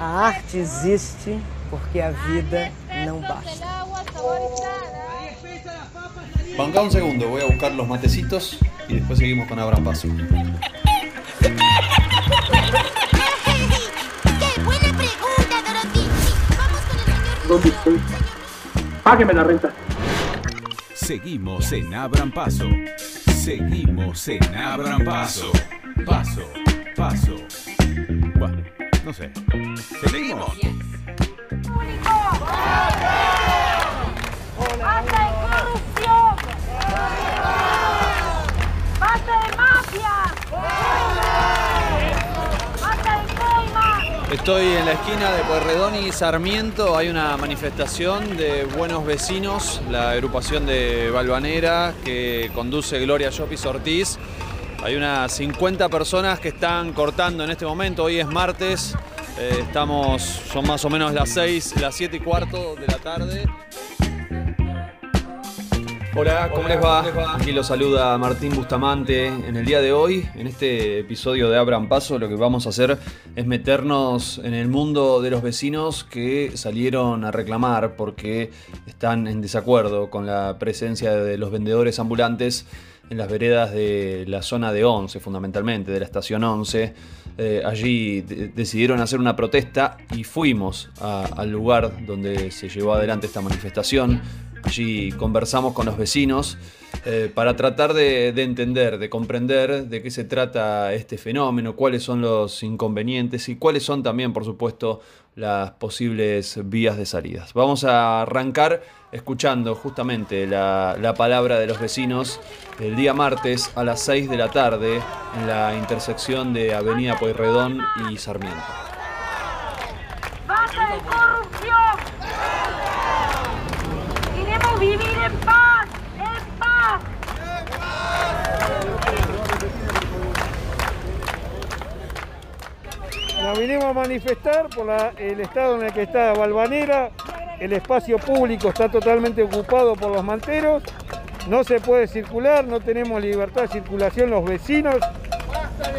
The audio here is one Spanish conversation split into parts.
A arte existe porque a vida não basta. Banca un segundo, voy a buscar los matecitos y después seguimos con Abraham Paso. ¡Qué buena pregunta, Dorothy! Vamos con el señor... ¿Dónde estoy? Págueme la renta. Seguimos en Abran Paso. Seguimos en Abran Paso. Paso, paso. Bueno, no sé. Seguimos. ¡Basta de corrupción! ¡Basta de mafia! ¡Basta de coima! Estoy en la esquina de Pueyrredón y Sarmiento. Hay una manifestación de buenos vecinos, la agrupación de Balvanera que conduce Gloria Llopis Ortiz. Hay unas 50 personas que están cortando en este momento. Hoy es martes. Eh, estamos, son más o menos las 6, las 7 y cuarto de la tarde. Hola, ¿cómo les va? Aquí los saluda Martín Bustamante. En el día de hoy, en este episodio de Abran Paso, lo que vamos a hacer es meternos en el mundo de los vecinos que salieron a reclamar porque están en desacuerdo con la presencia de los vendedores ambulantes en las veredas de la zona de 11, fundamentalmente, de la estación 11. Eh, allí de- decidieron hacer una protesta y fuimos al lugar donde se llevó adelante esta manifestación. Allí conversamos con los vecinos eh, para tratar de entender, de comprender de qué se trata este fenómeno, cuáles son los inconvenientes y cuáles son también, por supuesto, las posibles vías de salidas. Vamos a arrancar escuchando justamente la, la palabra de los vecinos el día martes a las 6 de la tarde en la intersección de Avenida Pueyrredón y Sarmiento. ¡Basta de corrupción! ¡Queremos vivir en paz! ¡En paz! Nos vinimos a manifestar por la- el estado en el que está Balvanera. El espacio público está totalmente ocupado por los manteros. No se puede circular, no tenemos libertad de circulación los vecinos.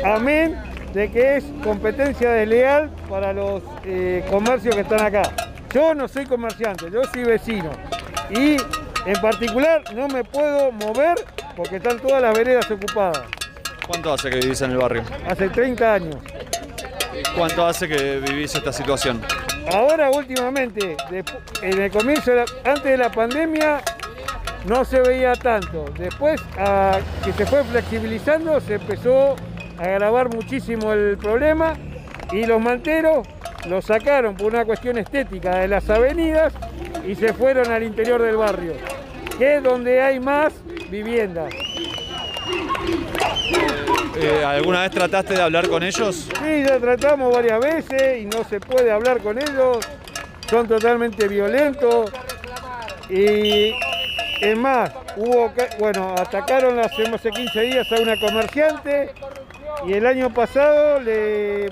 Amén de que es competencia desleal para los eh, comercios que están acá. Yo no soy comerciante, yo soy vecino. Y en particular no me puedo mover porque están todas las veredas ocupadas. ¿Cuánto hace que vivís en el barrio? Hace 30 años. ¿Cuánto hace que vivís esta situación? Ahora últimamente, en el comienzo, antes de la pandemia, no se veía tanto. Después, que se fue flexibilizando, se empezó a agravar muchísimo el problema y los manteros los sacaron por una cuestión estética de las avenidas y se fueron al interior del barrio, que es donde hay más viviendas. Eh, ¿Alguna vez trataste de hablar con ellos? Sí, ya tratamos varias veces y no se puede hablar con ellos. Son totalmente violentos. Y es más, hubo, bueno, atacaron hace hace 15 días a una comerciante y el año pasado le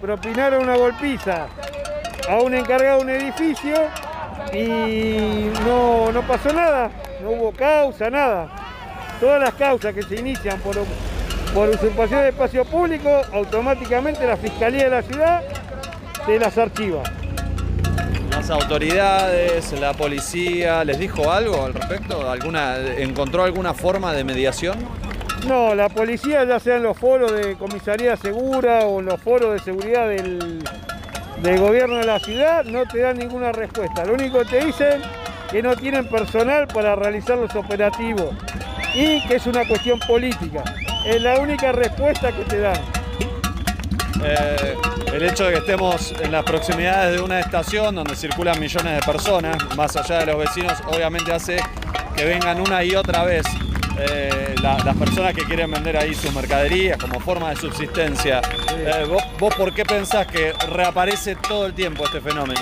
propinaron una golpiza a un encargado de un edificio y no, no pasó nada, no hubo causa, nada. Todas las causas que se inician por, por usurpación de espacio público, automáticamente la Fiscalía de la Ciudad te las archiva. ¿Las autoridades, la policía, les dijo algo al respecto? ¿Alguna, ¿Encontró alguna forma de mediación? No, la policía, ya sea en los foros de comisaría segura o en los foros de seguridad del, del gobierno de la ciudad, no te dan ninguna respuesta. Lo único que te dicen que no tienen personal para realizar los operativos y que es una cuestión política. Es la única respuesta que te dan. Eh, el hecho de que estemos en las proximidades de una estación donde circulan millones de personas, más allá de los vecinos, obviamente hace que vengan una y otra vez eh, la- las personas que quieren vender ahí sus mercaderías como forma de subsistencia. Eh, ¿vos, vos por qué pensás que reaparece todo el tiempo este fenómeno?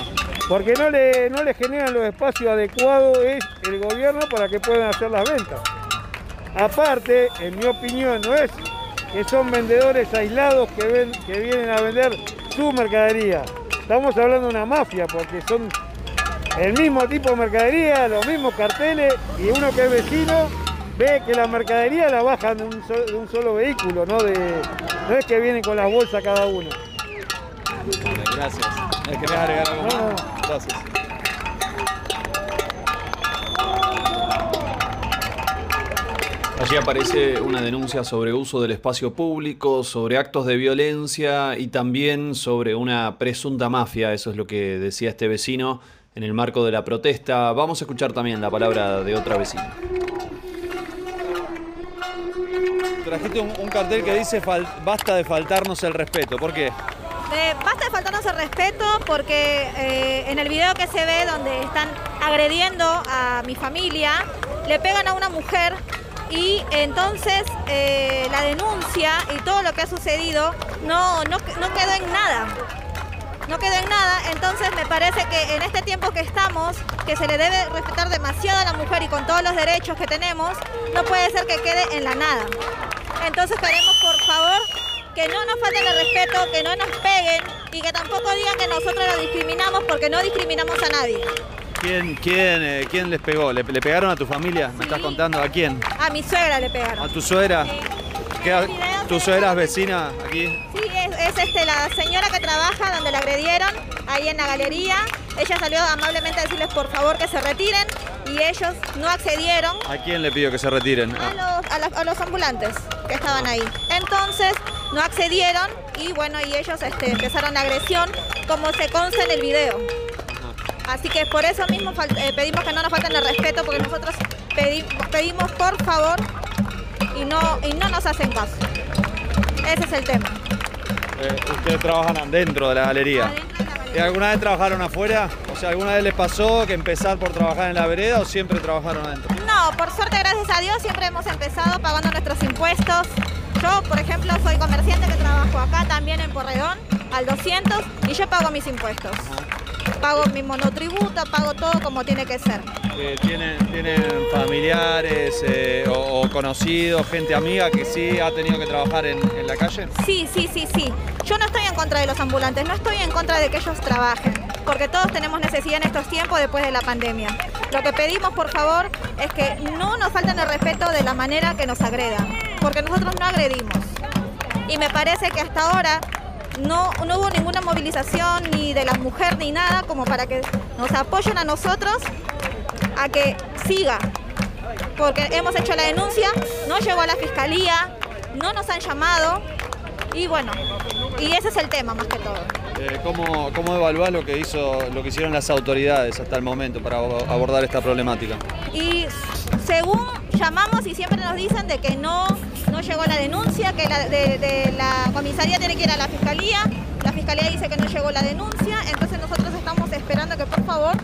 Porque no le, no le generan los espacios adecuados el gobierno para que puedan hacer las ventas. Aparte, en mi opinión, no es que son vendedores aislados que, ven, que vienen a vender su mercadería. Estamos hablando de una mafia porque son el mismo tipo de mercadería, los mismos carteles y uno que es vecino ve que la mercadería la bajan de un, so- de un solo vehículo, ¿no? De, no es que vienen con las bolsas cada uno. Gracias. ¿Querés agregar algo más? Gracias. Allí aparece una denuncia sobre uso del espacio público, sobre actos de violencia y también sobre una presunta mafia, eso es lo que decía este vecino en el marco de la protesta. Vamos a escuchar también la palabra de otra vecina. Trajiste un, un cartel que dice "Fal- basta de faltarnos el respeto. ¿Por qué? Eh, basta de faltarnos el respeto porque eh, en el video que se ve donde están agrediendo a mi familia, le pegan a una mujer y entonces eh, la denuncia y todo lo que ha sucedido no, no, no quedó en nada. No quedó en nada, entonces me parece que en este tiempo que estamos, que se le debe respetar demasiado a la mujer y con todos los derechos que tenemos, no puede ser que quede en la nada. Entonces queremos por favor que no nos falten el respeto, que no nos peguen y que tampoco digan que nosotros los discriminamos porque no discriminamos a nadie. ¿Quién, quién, eh, quién les pegó? ¿Le, le pegaron a tu familia? ¿Me estás contando? ¿A quién? A mi suegra le ¿A pegaron. tu suegra? ¿Qué- ¿Tu suegra es vecina aquí? Sí, es, es, este, la señora que trabaja donde la agredieron, ahí en la galería. Ella salió amablemente a decirles por favor que se retiren y ellos no accedieron ¿A quién le pidió que se retiren? a los, a la- a los ambulantes que estaban ahí. Entonces no accedieron y bueno, y ellos este, empezaron la agresión como se consta en el video. Así que por eso mismo eh, pedimos que no nos falten el respeto porque nosotros pedi- pedimos por favor y no, y no nos hacen caso. Ese es el tema. Eh, ustedes trabajan dentro de la galería. Adentro de la galería. ¿Y alguna vez trabajaron afuera? O sea, ¿alguna vez les pasó que empezar por trabajar en la vereda o siempre trabajaron adentro? No, por suerte, gracias a Dios, siempre hemos empezado pagando nuestros impuestos. Yo, por ejemplo, soy comerciante que trabajo acá también en Porredón, al 200, y yo pago mis impuestos. Pago mi monotributo, pago todo como tiene que ser. Eh, ¿tienen, ¿Tienen familiares eh, o, o conocidos, gente amiga que sí ha tenido que trabajar en, en la calle? Sí, sí, sí, sí. Yo no estoy en contra de los ambulantes, no estoy en contra de que ellos trabajen, porque todos tenemos necesidad en estos tiempos después de la pandemia. Lo que pedimos, por favor, es que no nos falten el respeto de la manera que nos agredan, porque nosotros no agredimos. Y me parece que hasta ahora no, no hubo ninguna movilización ni de la mujer ni nada como para que nos apoyen a nosotros a que siga. Porque hemos hecho la denuncia, no llegó a la fiscalía, no nos han llamado y bueno, y ese es el tema más que todo. Eh, ¿cómo, ¿Cómo evaluás lo que, hizo, lo que hicieron las autoridades hasta el momento para abo- abordar esta problemática? Y según llamamos y siempre nos dicen de que no, no llegó la denuncia, que la, de, de la comisaría tiene que ir a la fiscalía, la fiscalía dice que no llegó la denuncia, entonces nosotros estamos esperando que por favor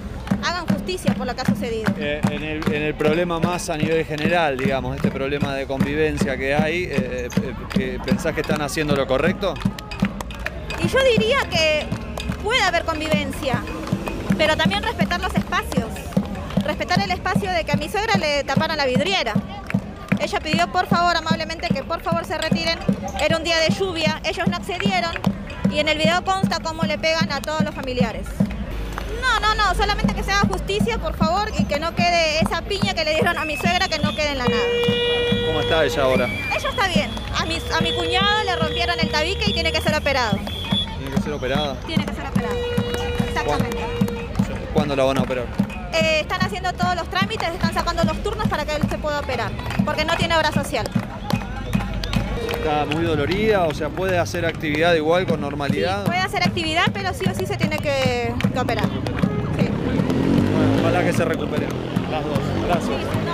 hagan justicia por lo que ha sucedido. Eh, en, el, en el problema más a nivel general, digamos, este problema de convivencia que hay, eh, eh, ¿pensás que están haciendo lo correcto? Y yo diría que puede haber convivencia, pero también respetar los espacios. Respetar el espacio de que a mi suegra le taparon la vidriera. Ella pidió por favor amablemente que por favor se retiren. Era un día de lluvia, ellos no accedieron y en el video consta cómo le pegan a todos los familiares. No, no, no, solamente que se haga justicia, por favor, y que no quede esa piña que le dieron a mi suegra, que no quede en la nada. ¿Cómo está ella ahora? Ella está bien. A mi, a mi cuñado le rompieron el tabique y tiene que ser operado. ¿Tiene que ser operada? Tiene que ser operado. Exactamente. ¿Cuándo la van a operar? Eh, están haciendo todos los trámites, están sacando los turnos para que él se pueda operar, porque no tiene obra social. ¿Está muy dolorida? O sea, ¿puede hacer actividad igual con normalidad? Puede hacer actividad, pero sí o sí se tiene que, que operar. Sí. Bueno, ojalá que se recupere. Las dos. Gracias.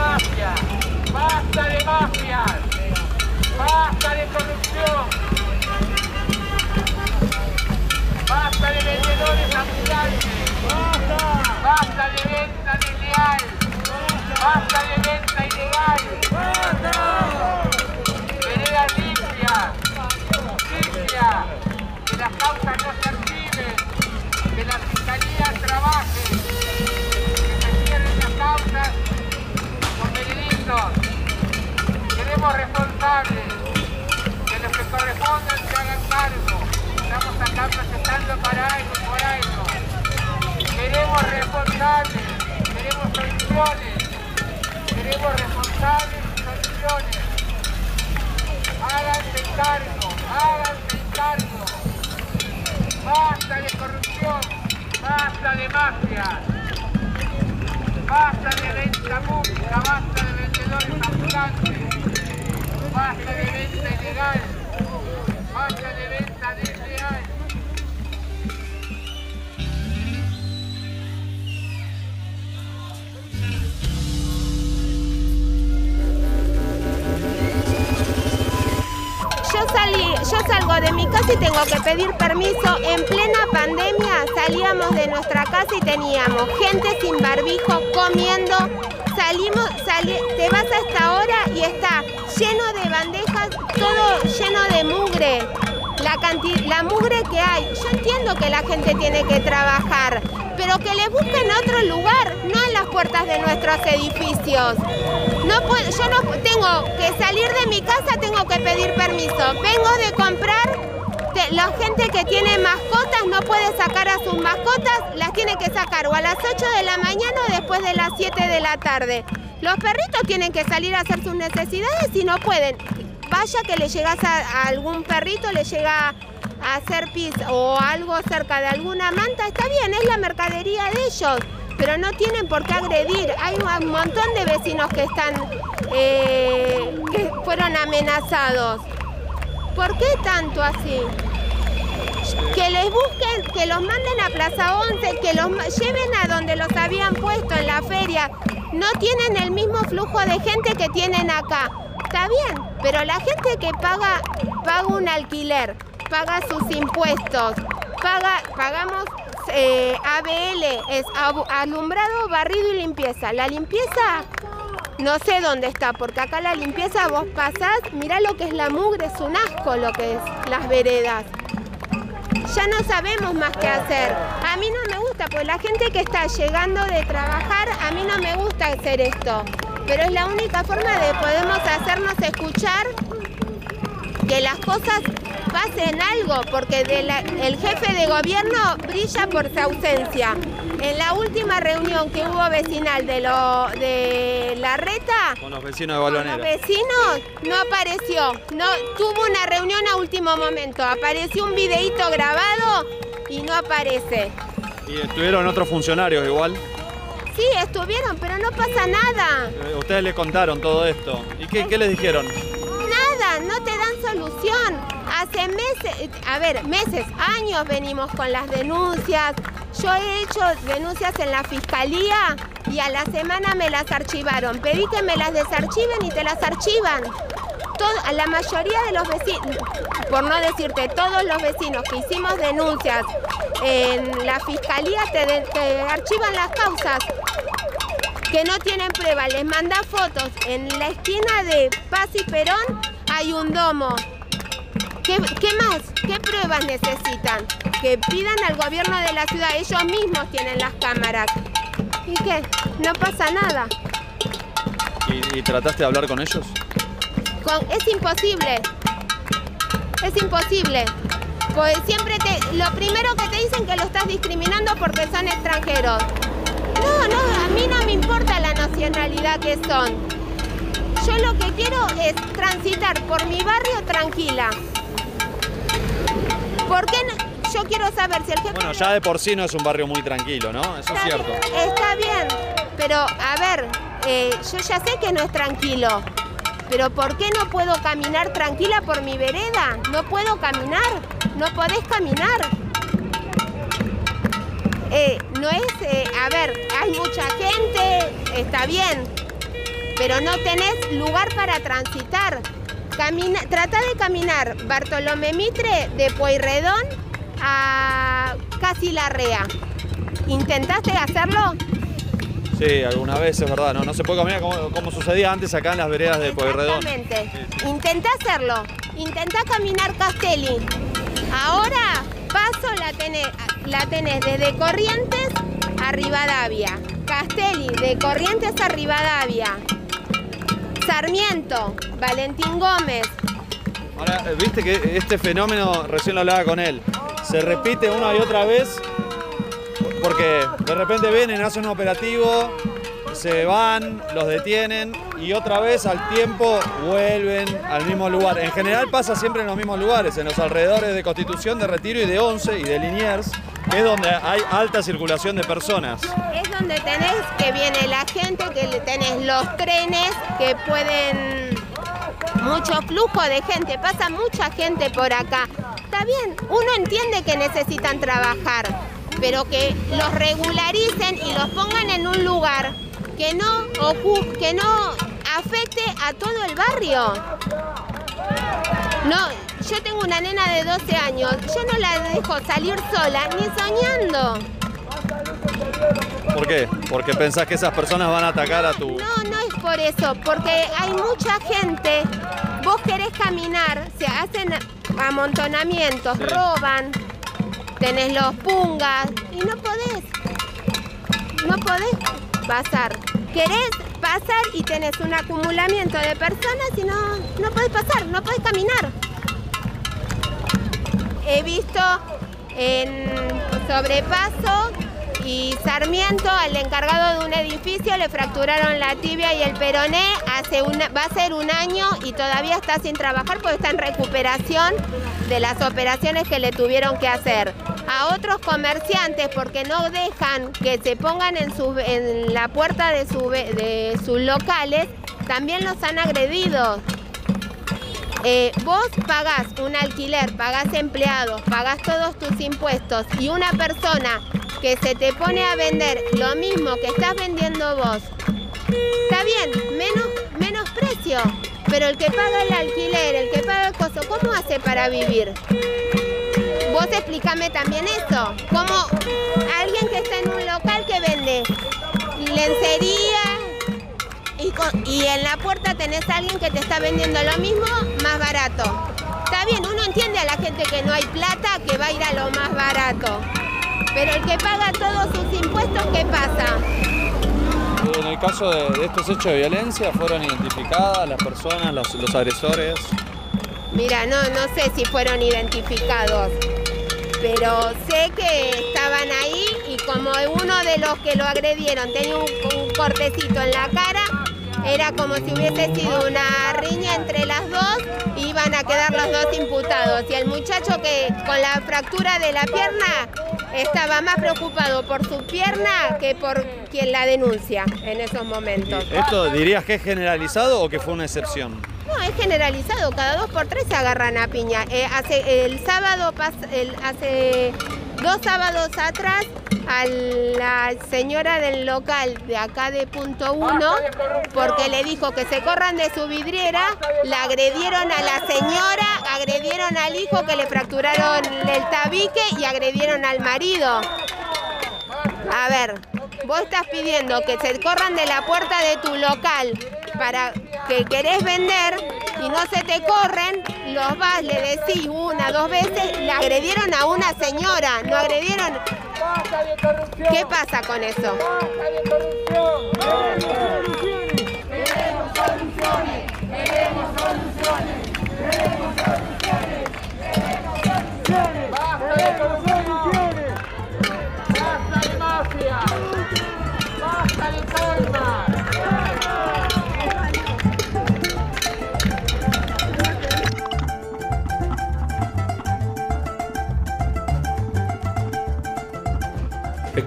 Mafia, basta de mafias, basta de corrupción, basta de vendedores ambulantes, basta. De venta desleal, basta de venta ilegal, queremos responsables y soluciones. Háganse cargo, háganse cargo. Basta de corrupción, basta de mafia, basta de venta pública, basta de vendedores ambulantes, basta de venta ilegal, basta de venta salgo de mi casa y tengo que pedir permiso. En plena pandemia salíamos de nuestra casa y teníamos gente sin barbijo comiendo. Salimos, sali- te vas a esta hora y está lleno de bandejas, todo lleno de mugre. La, canti- la mugre que hay. Yo entiendo que la gente tiene que trabajar, pero que le busquen otro lugar, no en las puertas de nuestros edificios. No puedo, yo no tengo que salir de mi casa, tengo que pedir permiso. Vengo de comprar, la gente que tiene mascotas no puede sacar a sus mascotas, las tiene que sacar o a las 8 de la mañana o después de las 7 de la tarde. Los perritos tienen que salir a hacer sus necesidades y no pueden. Vaya que le llegas a, algún perrito, le llega a hacer pis o algo cerca de alguna manta, está bien, es la mercadería de ellos, pero no tienen por qué agredir. Hay un montón de vecinos que están, eh, que fueron amenazados. ¿Por qué tanto así? Que les busquen, que los manden a Plaza 11, que los lleven a donde los habían puesto en la feria. No tienen el mismo flujo de gente que tienen acá. Está bien, pero la gente que paga, paga un alquiler, paga sus impuestos, paga, pagamos eh, ABL, es alumbrado, barrido y limpieza. La limpieza no sé dónde está, porque acá la limpieza vos pasás, mirá lo que es la mugre, es un asco lo que es las veredas. Ya no sabemos más qué hacer. A mí no me gusta, porque la gente que está llegando de trabajar, a mí no me gusta hacer esto. Pero es la única forma de podemos hacernos escuchar que las cosas pasen algo, porque de la- el jefe de gobierno brilla por su ausencia. En la última reunión que hubo vecinal de, lo, de la reta, Con los vecinos de los Balvanera. vecinos no apareció, no tuvo una reunión a último momento, apareció un videíto grabado y no aparece. Y estuvieron otros funcionarios igual. Sí, estuvieron, pero no pasa nada. Eh, Ustedes le contaron todo esto. ¿Y qué, qué les dijeron? Nada, no te dan solución. Hace meses, a ver, meses, años venimos con las denuncias. Yo he hecho denuncias en la fiscalía y a la semana me las archivaron. Pedí que me las desarchiven y te las archivan. Todo- la mayoría de los vecinos, por no decirte todos los vecinos que hicimos denuncias en la fiscalía, te, de- te archivan las causas que no tienen prueba, les manda fotos. En la esquina de Paz y Perón hay un domo. ¿Qué, qué más? ¿Qué pruebas necesitan? Que pidan al gobierno de la ciudad, ellos mismos tienen las cámaras. ¿Y qué? No pasa nada. ¿Y, y trataste de hablar con ellos? Con- es imposible. Es imposible. Pues siempre te. Lo primero que te dicen que lo estás discriminando porque son extranjeros. No, no, a mí no me importa la nacionalidad que son. Yo lo que quiero es transitar por mi barrio tranquila. ¿Por qué no? Yo quiero saber si el jefe Bueno, ya de por sí no es un barrio muy tranquilo, ¿no? Eso es cierto. Está bien, pero a ver, eh, yo ya sé que no es tranquilo, pero ¿por qué no puedo caminar tranquila por mi vereda? No puedo caminar, no podés caminar. Eh, no es, eh, a ver, hay mucha gente, está bien, pero no tenés lugar para transitar. Camina, trata de caminar Bartolomé Mitre de Pueyrredón a casi Larrea. ¿Intentaste hacerlo? Sí, alguna vez es verdad, ¿no? No se puede caminar como, como sucedía antes acá en las veredas de Pueyrredón. Exactamente. Intenta hacerlo. Intenta caminar Castelli. Ahora paso la tenés, la tenés desde Corrientes a Rivadavia. Castelli, de Corrientes a Rivadavia. Sarmiento, Valentín Gómez. Ahora, eh, viste que este fenómeno, recién lo hablaba con él, se repite una y otra vez porque de repente vienen, hacen un operativo, se van, los detienen y otra vez al tiempo vuelven al mismo lugar. En general pasa siempre en los mismos lugares, en los alrededores de Constitución, de Retiro y de Once y de Liniers, es donde hay alta circulación de personas. Es donde tenés que viene la gente, que tenés los trenes que pueden mucho flujo de gente, pasa mucha gente por acá. Está bien, uno entiende que necesitan trabajar, pero que los regularicen y los pongan en un lugar que no, que no afecte a todo el barrio. No, yo tengo una nena de 12 años, yo no la dejo salir sola ni soñando. ¿Por qué? Porque pensás que esas personas van a atacar a tu... No, no es por eso, porque hay mucha gente, vos querés caminar, se hacen amontonamientos, roban, tenés los pungas y no podés, no podés pasar. Querés pasar y tenés un acumulamiento de personas y no, no podés pasar, no podés caminar. He visto en sobrepaso y Sarmiento, al encargado de un edificio, le fracturaron la tibia y el peroné. Hace una, va a ser un año y todavía está sin trabajar porque está en recuperación de las operaciones que le tuvieron que hacer. A otros comerciantes, porque no dejan que se pongan en, sus- en la puerta de, su- de sus locales, también los han agredido. Eh, vos pagás un alquiler, pagás empleados, pagás todos tus impuestos y una persona que se te pone a vender lo mismo que estás vendiendo vos, está bien, menos, menos precio, pero el que paga el alquiler, el que paga el costo, ¿cómo hace para vivir? Vos explícame también eso, como alguien que está en un local que vende lencería, y, en la puerta tenés a alguien que te está vendiendo lo mismo más barato. Está bien, uno entiende a la gente que no hay plata, que va a ir a lo más barato. Pero el que paga todos sus impuestos, ¿qué pasa? En el caso de, de estos hechos de violencia, ¿fueron identificadas las personas, los, los agresores? Mira, no, no sé si fueron identificados, pero sé que estaban ahí y como uno de los que lo agredieron tenía un, un cortecito en la cara, era como si hubiese sido una riña entre las dos, iban a quedar los dos imputados. Y el muchacho que con la fractura de la pierna estaba más preocupado por su pierna que por quien la denuncia en esos momentos. ¿Esto dirías que es generalizado o que fue una excepción? No, es generalizado, cada dos por tres se agarran a piña. Eh, hace el sábado, pas- el- hace dos sábados atrás, a la señora del local de acá de punto uno, porque le dijo que se corran de su vidriera, la agredieron a la señora, agredieron al hijo que le fracturaron el tabique y agredieron al marido. A ver, vos estás pidiendo que se corran de la puerta de tu local para que querés vender y no se te corren, los vas, le decís una, dos veces, le agredieron a una señora, no agredieron. ¿Qué pasa con eso? ¡Basta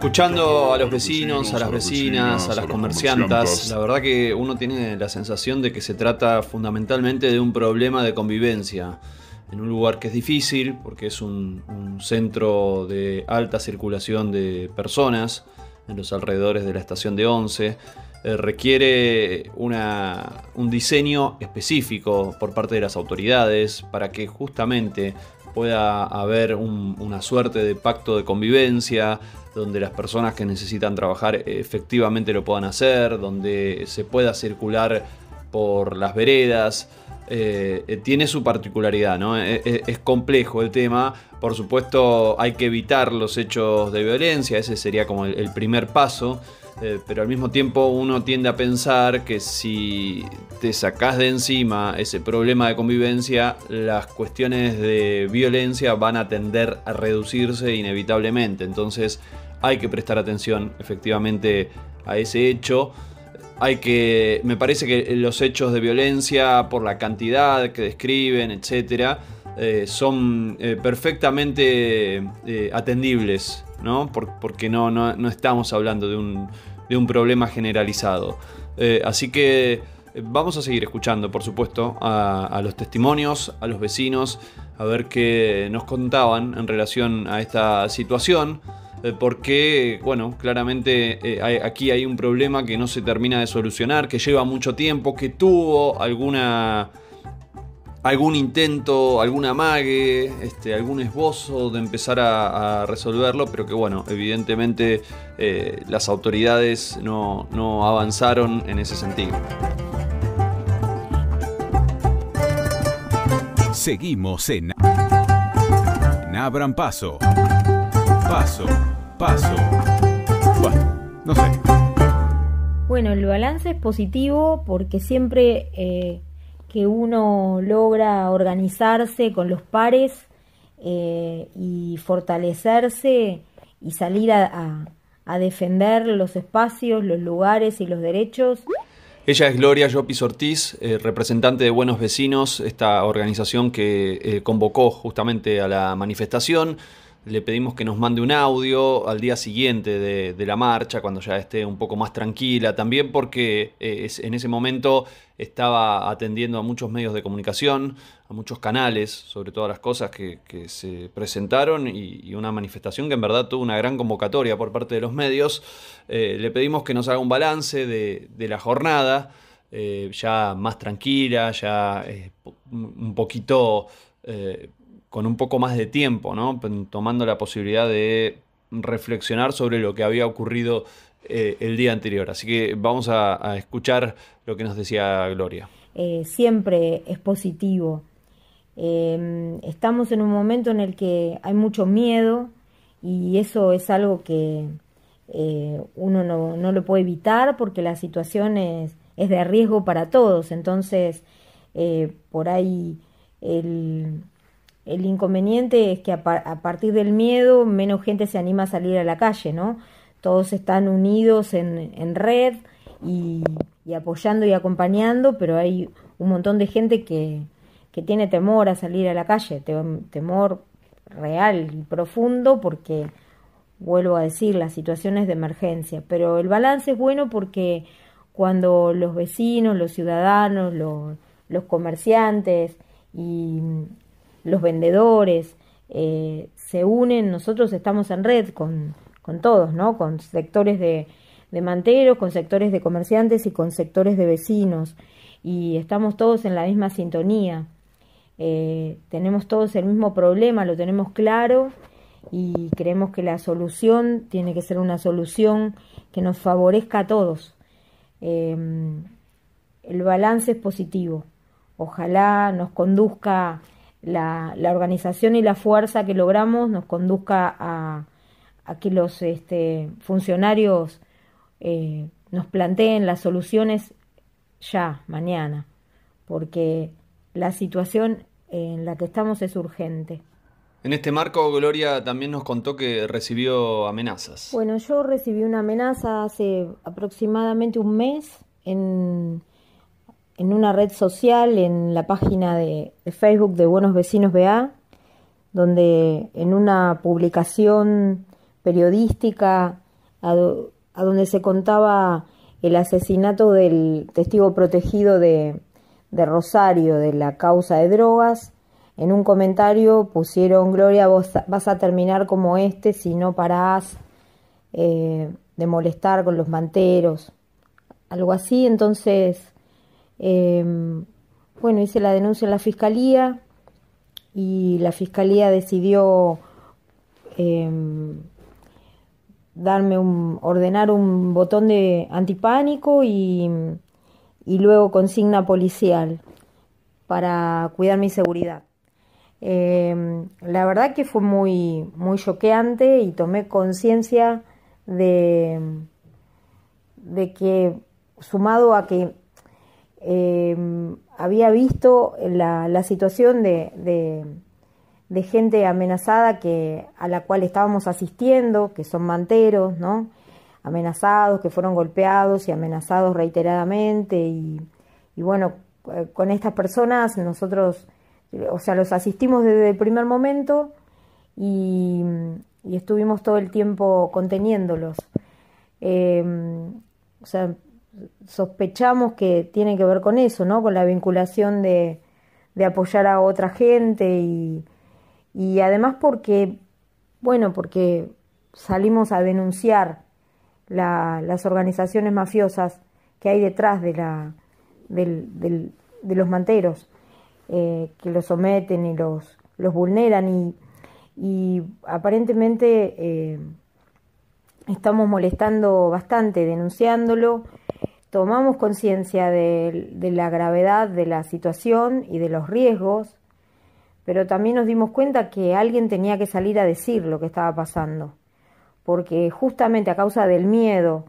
Escuchando a los vecinos, a las vecinas, a las comerciantas, la verdad que uno tiene la sensación de que se trata fundamentalmente de un problema de convivencia en un lugar que es difícil porque es un, un centro de alta circulación de personas en los alrededores de la estación de Once. Eh, requiere una- un diseño específico por parte de las autoridades para que justamente pueda haber un- una suerte de pacto de convivencia, donde las personas que necesitan trabajar eh, efectivamente lo puedan hacer, donde se pueda circular por las veredas. Eh, eh, tiene su particularidad, ¿no? Es complejo el tema. Por supuesto, hay que evitar los hechos de violencia, ese sería como el, primer paso. pero al mismo tiempo uno tiende a pensar que si te sacás de encima ese problema de convivencia, las cuestiones de violencia van a tender a reducirse inevitablemente. Entonces hay que prestar atención efectivamente a ese hecho. Hay que, me parece que los hechos de violencia, por la cantidad que describen, etcétera, eh, son eh, perfectamente atendibles, ¿no? porque no, no, no estamos hablando de un, de un problema generalizado. Eh, así que eh, vamos a seguir escuchando, por supuesto, a, los testimonios, a los vecinos, a ver qué nos contaban en relación a esta situación. Eh, porque, bueno, claramente aquí hay un problema que no se termina de solucionar, que lleva mucho tiempo, que tuvo alguna algún intento, algún amague, este, algún esbozo de empezar a, resolverlo, pero que bueno, evidentemente eh, las autoridades no, no avanzaron en ese sentido. Seguimos en Abran Paso. Paso, paso. Bueno, no sé. Bueno, el balance es positivo porque siempre eh, que uno logra organizarse con los pares eh, y fortalecerse y salir a, defender los espacios, los lugares y los derechos. Ella es Gloria Llopis Ortiz, eh, representante de Buenos Vecinos, esta organización que eh, convocó justamente a la manifestación le pedimos que nos mande un audio al día siguiente de, la marcha, cuando ya esté un poco más tranquila, también porque eh, en ese momento estaba atendiendo a muchos medios de comunicación, a muchos canales, sobre todas las cosas que, se presentaron y, una manifestación que en verdad tuvo una gran convocatoria por parte de los medios. Eh, le pedimos que nos haga un balance de, la jornada, eh, ya más tranquila, ya un poquito con un poco más de tiempo, ¿no? tomando la posibilidad de reflexionar sobre lo que había ocurrido eh, el día anterior. Así que vamos a, escuchar lo que nos decía Gloria. Eh, siempre es positivo. Em, estamos en un momento en el que hay mucho miedo y eso es algo que eh, uno no, no, lo puede evitar porque la situación es, es de riesgo para todos. Entonces, por ahí el, el inconveniente es que a, partir del miedo menos gente se anima a salir a la calle, ¿no? Todos están unidos en, red y, apoyando y acompañando, pero hay un montón de gente que, tiene temor a salir a la calle, temor real y profundo porque, vuelvo a decir, las situaciones de emergencia. Pero el balance es bueno porque cuando los vecinos, los ciudadanos, los, los comerciantes y los vendedores, eh, se unen, nosotros estamos en red con, con todos, ¿no? Con sectores de, de manteros, con sectores de comerciantes y con sectores de vecinos. Y estamos todos en la misma sintonía. Eh, tenemos todos el mismo problema, lo tenemos claro y creemos que la solución tiene que ser una solución que nos favorezca a todos. Eh, el balance es positivo. Ojalá nos conduzca la, la, organización y la fuerza que logramos nos conduzca a, a que los este, funcionarios eh, nos planteen las soluciones ya, mañana, porque la situación en la que estamos es urgente. En este marco, Gloria también nos contó que recibió amenazas. Bueno, yo recibí una amenaza hace aproximadamente un mes en en una red social, en la página de, Facebook de Buenos Vecinos BA, donde en una publicación periodística a, donde se contaba el asesinato del testigo protegido de, Rosario de la causa de drogas, en un comentario pusieron, Gloria, vos vas a terminar como este si no parás eh, de molestar con los manteros, algo así, entonces Em, bueno, hice la denuncia en la fiscalía y la fiscalía decidió em, darme un, ordenar un botón de antipánico y, y luego consigna policial para cuidar mi seguridad. Em, la verdad que fue muy, muy choqueante y tomé conciencia de, de que, sumado a que eh, había visto la, situación de, de, gente amenazada que, a la cual estábamos asistiendo, que son manteros, amenazados, que fueron golpeados y amenazados reiteradamente. Y, bueno, eh, con estas personas nosotros, o sea, los asistimos desde el primer momento y, y estuvimos todo el tiempo conteniéndolos. Eh, o sea, sospechamos que tiene que ver con eso, ¿no? Con la vinculación de, de apoyar a otra gente y, y además porque, bueno, porque salimos a denunciar la, las organizaciones mafiosas que hay detrás de, la, del, de los manteros, eh, que los someten y los, los vulneran y, y aparentemente eh, estamos molestando bastante, denunciándolo tomamos conciencia de, la gravedad de la situación y de los riesgos, pero también nos dimos cuenta que alguien tenía que salir a decir lo que estaba pasando, porque justamente a causa del miedo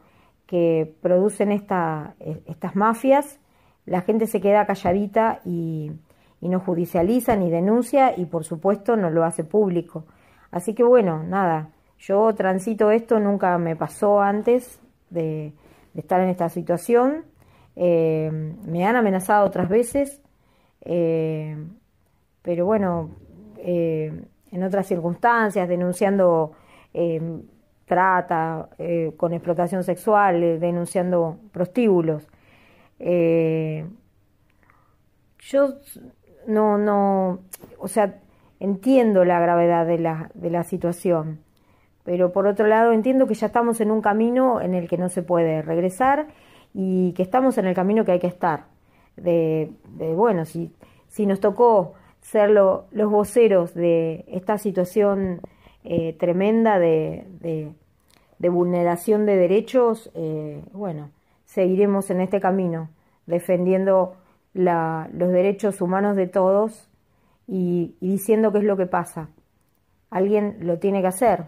que producen esta, estas mafias, la gente se queda calladita y no judicializa ni denuncia y por supuesto no lo hace público. Así que bueno, nada, yo transito esto, nunca me pasó antes de de estar en esta situación. Eh, me han amenazado otras veces, eh, pero bueno, eh, en otras circunstancias, denunciando trata, con explotación sexual, denunciando prostíbulos. yo no, no, o sea, entiendo la gravedad de la, de la situación pero por otro lado entiendo que ya estamos en un camino en el que no se puede regresar y que estamos en el camino que hay que estar. De, de bueno, si, si nos tocó ser lo, los voceros de esta situación eh, tremenda de, de, vulneración de derechos, eh, bueno, seguiremos en este camino, defendiendo la, los derechos humanos de todos y, y diciendo qué es lo que pasa. Alguien lo tiene que hacer,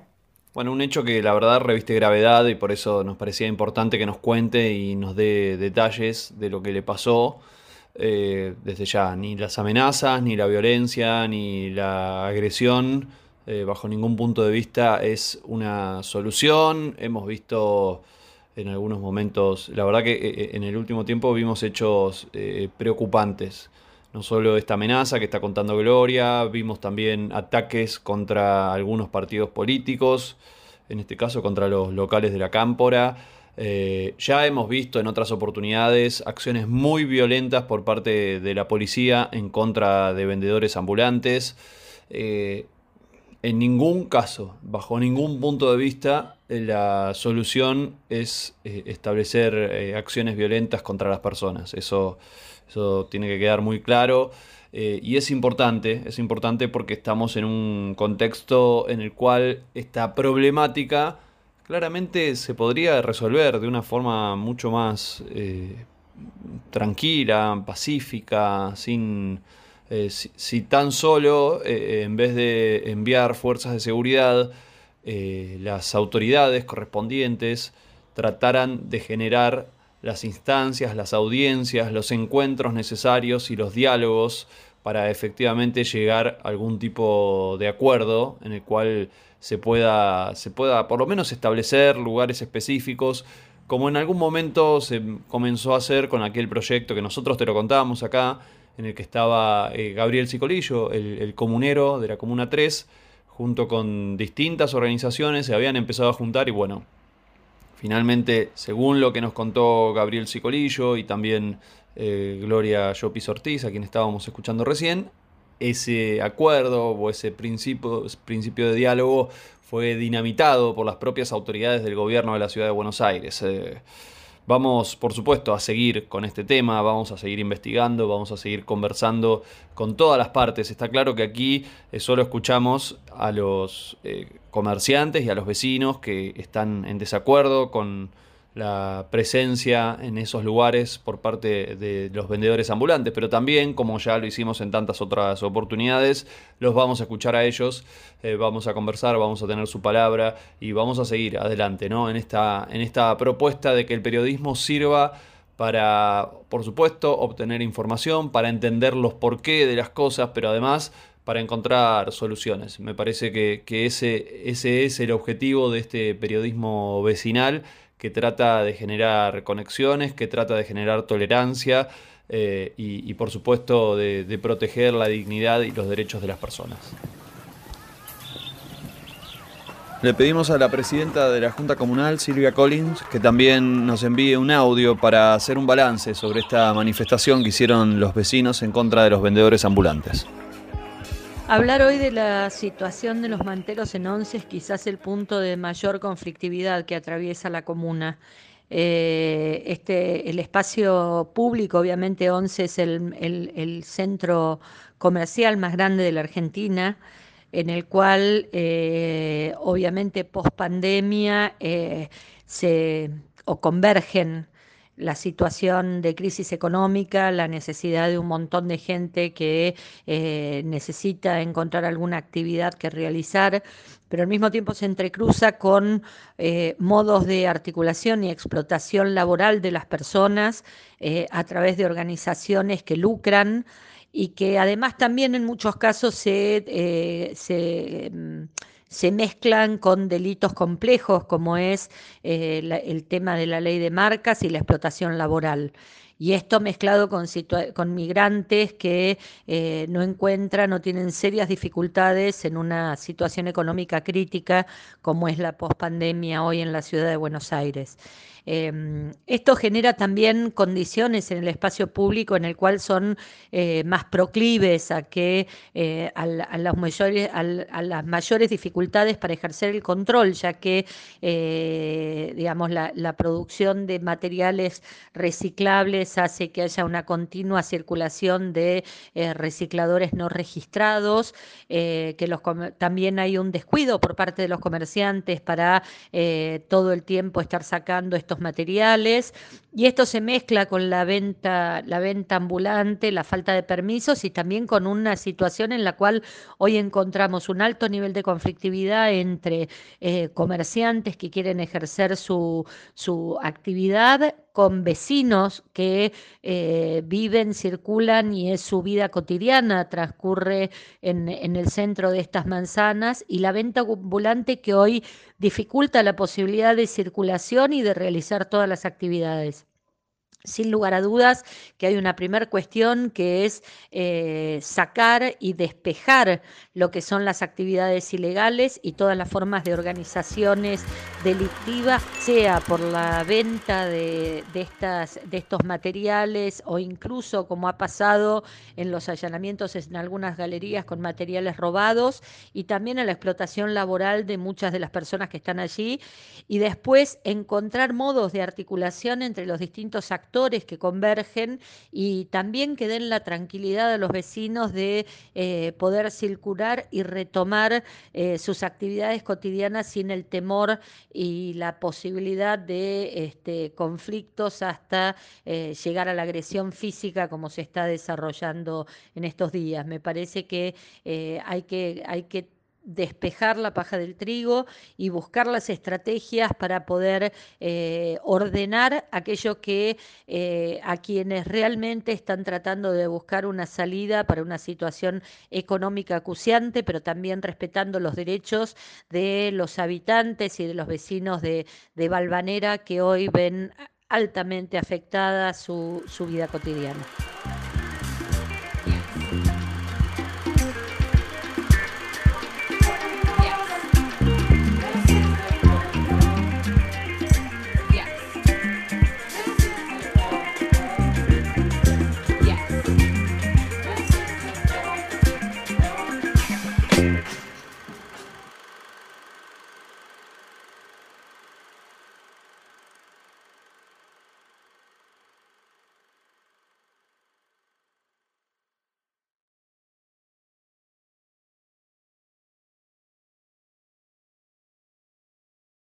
bueno, un hecho que la verdad reviste gravedad y por eso nos parecía importante que nos cuente y nos dé detalles de lo que le pasó. Eh, desde ya, ni las amenazas, ni la violencia, ni la agresión, eh, bajo ningún punto de vista es una solución. Hemos visto en algunos momentos, la verdad que eh, en el último tiempo vimos hechos eh, preocupantes no solo esta amenaza que está contando Gloria, vimos también ataques contra algunos partidos políticos, en este caso contra los locales de la Cámpora. Eh, ya hemos visto en otras oportunidades acciones muy violentas por parte de la policía en contra de vendedores ambulantes. Eh, en ningún caso, bajo ningún punto de vista, la solución es eh, establecer acciones violentas contra las personas. Eso eso tiene que quedar muy claro. Eh, y es importante, es importante porque estamos en un contexto en el cual esta problemática claramente se podría resolver de una forma mucho más eh, tranquila, pacífica, sin... Eh, si, si, tan solo, en vez de enviar fuerzas de seguridad, las autoridades correspondientes trataran de generar las instancias, las audiencias, los encuentros necesarios y los diálogos para efectivamente llegar a algún tipo de acuerdo en el cual se pueda, se pueda por lo menos establecer lugares específicos, como en algún momento se comenzó a hacer con aquel proyecto que nosotros te lo contábamos acá, en el que estaba eh, Gabriel Cicolillo, el, el comunero de la Comuna 3, junto con distintas organizaciones, se habían empezado a juntar y bueno, Finalmente, según lo que nos contó Gabriel Cicolillo y también eh, Gloria Llopis Ortiz, a quien estábamos escuchando recién, ese acuerdo o ese principio, principio de diálogo fue dinamitado por las propias autoridades del gobierno de la ciudad de Buenos Aires. Eh, Vamos, por supuesto, a seguir con este tema, vamos a seguir investigando, vamos a seguir conversando con todas las partes. Está claro que aquí eh, solo escuchamos a los eh, comerciantes y a los vecinos que están en desacuerdo con la presencia en esos lugares por parte de los vendedores ambulantes, pero también, como ya lo hicimos en tantas otras oportunidades, los vamos a escuchar a ellos, eh, vamos a conversar, vamos a tener su palabra y vamos a seguir adelante ¿no? en, esta, en esta propuesta de que el periodismo sirva para, por supuesto, obtener información, para entender los porqué de las cosas, pero además para encontrar soluciones. Me parece que, que ese, ese es el objetivo de este periodismo vecinal que trata de generar conexiones, que trata de generar tolerancia eh, y, por supuesto de, de proteger la dignidad y los derechos de las personas. Le pedimos a la presidenta de la Junta Comunal, Silvia Collins, que también nos envíe un audio para hacer un balance sobre esta manifestación que hicieron los vecinos en contra de los vendedores ambulantes. Hablar hoy de la situación de los manteros en Once es quizás el punto de mayor conflictividad que atraviesa la comuna. Eh, este, el espacio público, obviamente Once es el, centro comercial más grande de la Argentina, en el cual eh, obviamente post pandemia eh, se o convergen la situación de crisis económica, la necesidad de un montón de gente que eh, necesita encontrar alguna actividad que realizar, pero al mismo tiempo se entrecruza con eh, modos de articulación y explotación laboral de las personas eh, a través de organizaciones que lucran y que además también en muchos casos se... mm, se mezclan con delitos complejos como es eh, el tema de la ley de marcas y la explotación laboral. Y esto mezclado con, con migrantes que eh, no encuentran o tienen serias dificultades en una situación económica crítica como es la pospandemia hoy en la ciudad de Buenos Aires. Em, esto genera también condiciones en el espacio público en el cual son eh, más proclives a que eh, a, mayores, a, las mayores dificultades para ejercer el control, ya que eh, digamos la, producción de materiales reciclables hace que haya una continua circulación de recicladores no registrados, que los, también hay un descuido por parte de los comerciantes para todo el tiempo estar sacando estos materiales y esto se mezcla con la venta, la venta ambulante, la falta de permisos y también con una situación en la cual hoy encontramos un alto nivel de conflictividad entre eh, comerciantes que quieren ejercer su, su actividad con vecinos que eh, viven, circulan y es su vida cotidiana, transcurre en, en, el centro de estas manzanas y la venta ambulante que hoy dificulta la posibilidad de circulación y de realizar todas las actividades. Sin lugar a dudas que hay una primera cuestión que es eh, sacar y despejar lo que son las actividades ilegales y todas las formas de organizaciones delictivas, sea por la venta de, estas, de estos materiales o incluso como ha pasado en los allanamientos en algunas galerías con materiales robados y también a la explotación laboral de muchas de las personas que están allí y después encontrar modos de articulación entre los distintos que convergen y también que den la tranquilidad a los vecinos de eh, poder circular y retomar eh, sus actividades cotidianas sin el temor y la posibilidad de este, conflictos hasta eh, llegar a la agresión física como se está desarrollando en estos días. Me parece que hay que, hay que despejar la paja del trigo y buscar las estrategias para poder eh, ordenar aquello que eh, a quienes realmente están tratando de buscar una salida para una situación económica acuciante, pero también respetando los derechos de los habitantes y de los vecinos de, de Valvanera que hoy ven altamente afectada su, su vida cotidiana.